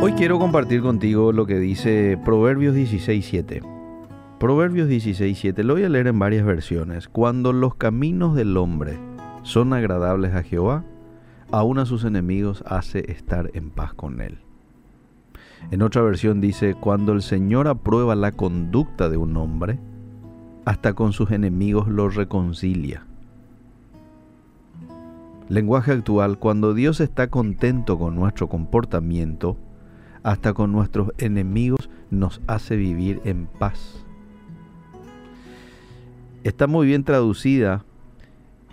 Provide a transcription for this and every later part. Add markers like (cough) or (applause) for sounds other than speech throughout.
Hoy quiero compartir contigo lo que dice Proverbios 16.7. Proverbios 16.7 lo voy a leer en varias versiones. Cuando los caminos del hombre son agradables a Jehová, aún a sus enemigos hace estar en paz con él. En otra versión dice, cuando el Señor aprueba la conducta de un hombre, hasta con sus enemigos lo reconcilia. Lenguaje actual, cuando Dios está contento con nuestro comportamiento, hasta con nuestros enemigos nos hace vivir en paz. Está muy bien traducida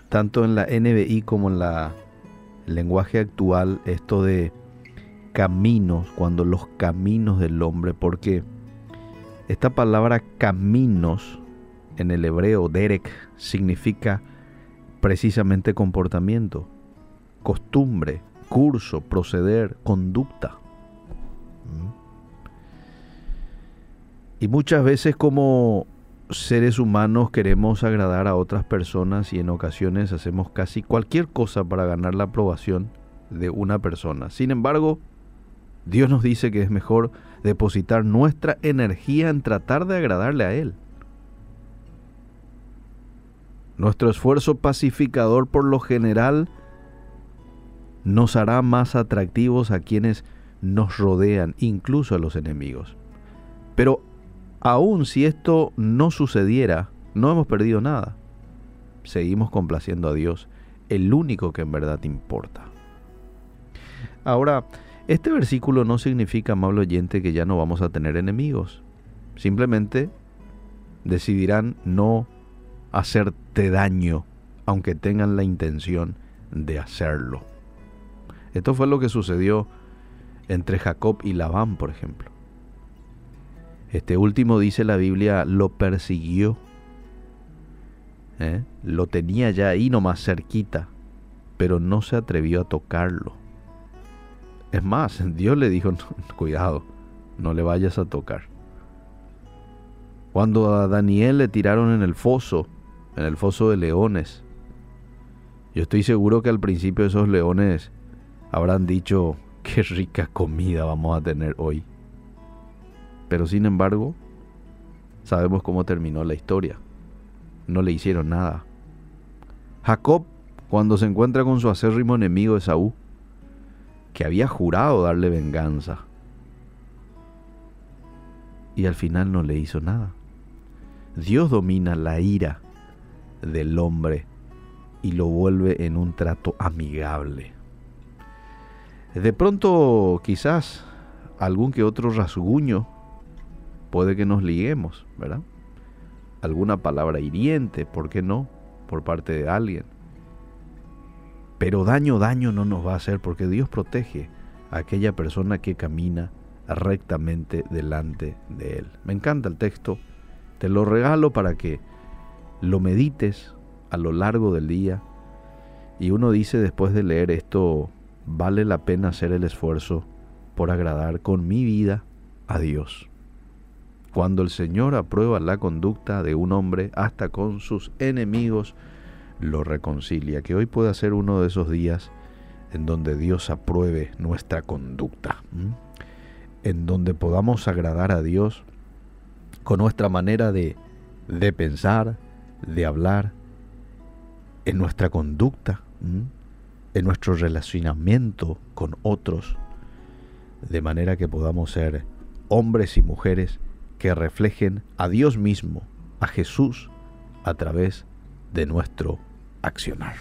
tanto en la NBI como en la lenguaje actual esto de caminos, cuando los caminos del hombre, porque esta palabra caminos en el hebreo derek significa precisamente comportamiento, costumbre, curso, proceder, conducta. Y muchas veces como seres humanos queremos agradar a otras personas y en ocasiones hacemos casi cualquier cosa para ganar la aprobación de una persona. Sin embargo, Dios nos dice que es mejor depositar nuestra energía en tratar de agradarle a Él. Nuestro esfuerzo pacificador por lo general nos hará más atractivos a quienes nos rodean, incluso a los enemigos. Pero aun si esto no sucediera, no hemos perdido nada. Seguimos complaciendo a Dios, el único que en verdad importa. Ahora, este versículo no significa, amable oyente, que ya no vamos a tener enemigos. Simplemente decidirán no hacerte daño, aunque tengan la intención de hacerlo. Esto fue lo que sucedió entre Jacob y Labán, por ejemplo. Este último, dice la Biblia, lo persiguió. ¿eh? Lo tenía ya ahí nomás cerquita, pero no se atrevió a tocarlo. Es más, (laughs) Dios le dijo, cuidado, no le vayas a tocar. Cuando a Daniel le tiraron en el foso, en el foso de leones, yo estoy seguro que al principio esos leones habrán dicho, qué rica comida vamos a tener hoy. Pero sin embargo, sabemos cómo terminó la historia. No le hicieron nada. Jacob, cuando se encuentra con su acérrimo enemigo Esaú, que había jurado darle venganza. Y al final no le hizo nada. Dios domina la ira del hombre y lo vuelve en un trato amigable. De pronto quizás algún que otro rasguño puede que nos liguemos, ¿verdad? Alguna palabra hiriente, ¿por qué no? Por parte de alguien. Pero daño, daño no nos va a hacer porque Dios protege a aquella persona que camina rectamente delante de Él. Me encanta el texto, te lo regalo para que lo medites a lo largo del día. Y uno dice después de leer esto, vale la pena hacer el esfuerzo por agradar con mi vida a Dios. Cuando el Señor aprueba la conducta de un hombre hasta con sus enemigos, lo reconcilia. Que hoy pueda ser uno de esos días en donde Dios apruebe nuestra conducta, en donde podamos agradar a Dios con nuestra manera de, de pensar, de hablar, en nuestra conducta, en nuestro relacionamiento con otros, de manera que podamos ser hombres y mujeres que reflejen a Dios mismo, a Jesús, a través de nuestro accionar.